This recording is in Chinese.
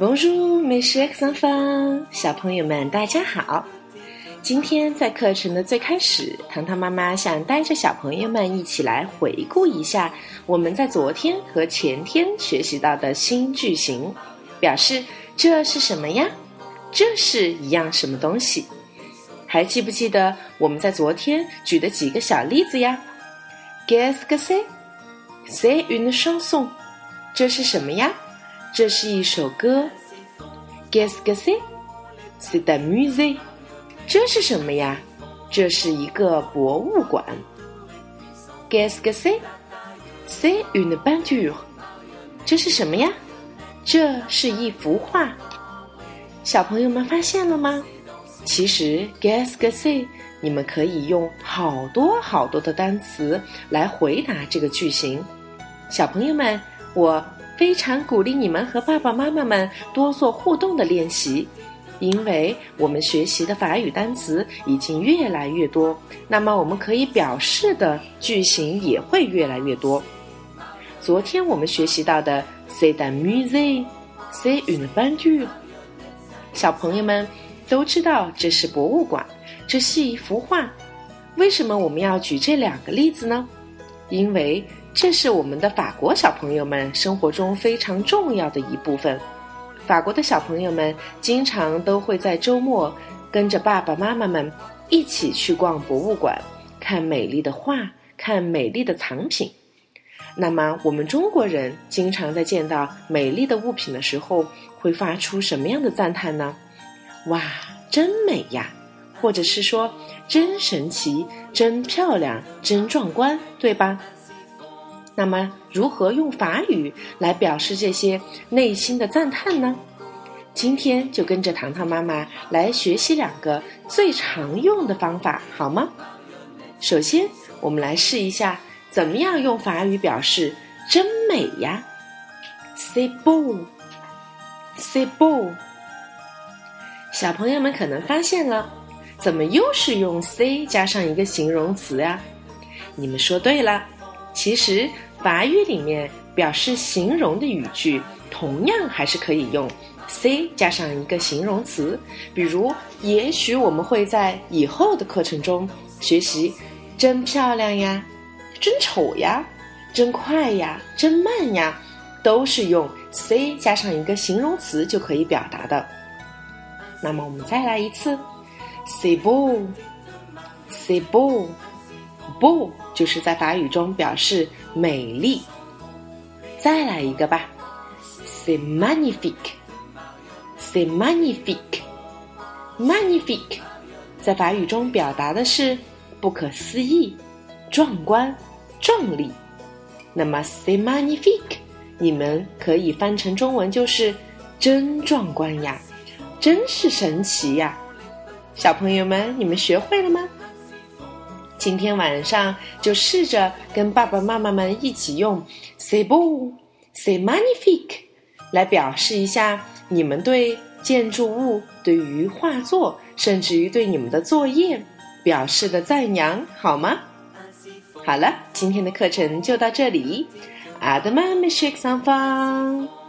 Bonjour, mes chers enfants，小朋友们，大家好。今天在课程的最开始，糖糖妈妈想带着小朋友们一起来回顾一下我们在昨天和前天学习到的新句型，表示这是什么呀？这是一样什么东西？还记不记得我们在昨天举的几个小例子呀？Qu'est-ce que c'est? C'est une chanson。这是什么呀？这是一首歌，Guess Guessy，See the music。这是什么呀？这是一个博物馆。Guess Guessy，See in the bandu。这是什么呀？这是一幅画。小朋友们发现了吗？其实 guess g u e s s 你们可以用好多好多的单词来回答这个句型。小朋友们，我。非常鼓励你们和爸爸妈妈们多做互动的练习。因为我们学习的法语单词已经越来越多，那么我们可以表示的句型也会越来越多。昨天我们学习到的 “c'est un musée”，“c'est une peinture”，小朋友们都知道这是博物馆，这是一幅画。为什么我们要举这两个例子呢？因为这是我们的法国小朋友们生活中非常重要的一部分。法国的小朋友们经常都会在周末跟着爸爸妈妈们一起去逛博物馆，看美丽的画，看美丽的藏品。那么，我们中国人经常在见到美丽的物品的时候，会发出什么样的赞叹呢？哇，真美呀！或者是说，真神奇，真漂亮，真壮观，对吧？那么，如何用法语来表示这些内心的赞叹呢？今天就跟着糖糖妈妈来学习两个最常用的方法，好吗？首先，我们来试一下怎么样用法语表示“真美呀 ”，“c'est beau”，“c'est beau”。小朋友们可能发现了，怎么又是用 “c” 加上一个形容词呀？你们说对了，其实。法语里面表示形容的语句，同样还是可以用 c 加上一个形容词。比如，也许我们会在以后的课程中学习“真漂亮呀”“真丑呀”“真快呀”“真慢呀”，都是用 c 加上一个形容词就可以表达的。那么，我们再来一次：“c'est beau”，“c'est 不。就是在法语中表示美丽。再来一个吧，c'est magnifique，c'est magnifique，magnifique，在法语中表达的是不可思议、壮观、壮丽。那么 c'est magnifique，你们可以翻成中文就是真壮观呀，真是神奇呀。小朋友们，你们学会了吗？今天晚上就试着跟爸爸妈妈们一起用 “say beau”、“c'est magnifique” 来表示一下你们对建筑物、对于画作，甚至于对你们的作业表示的赞扬，好吗？好了，今天的课程就到这里。阿德玛，美食上方。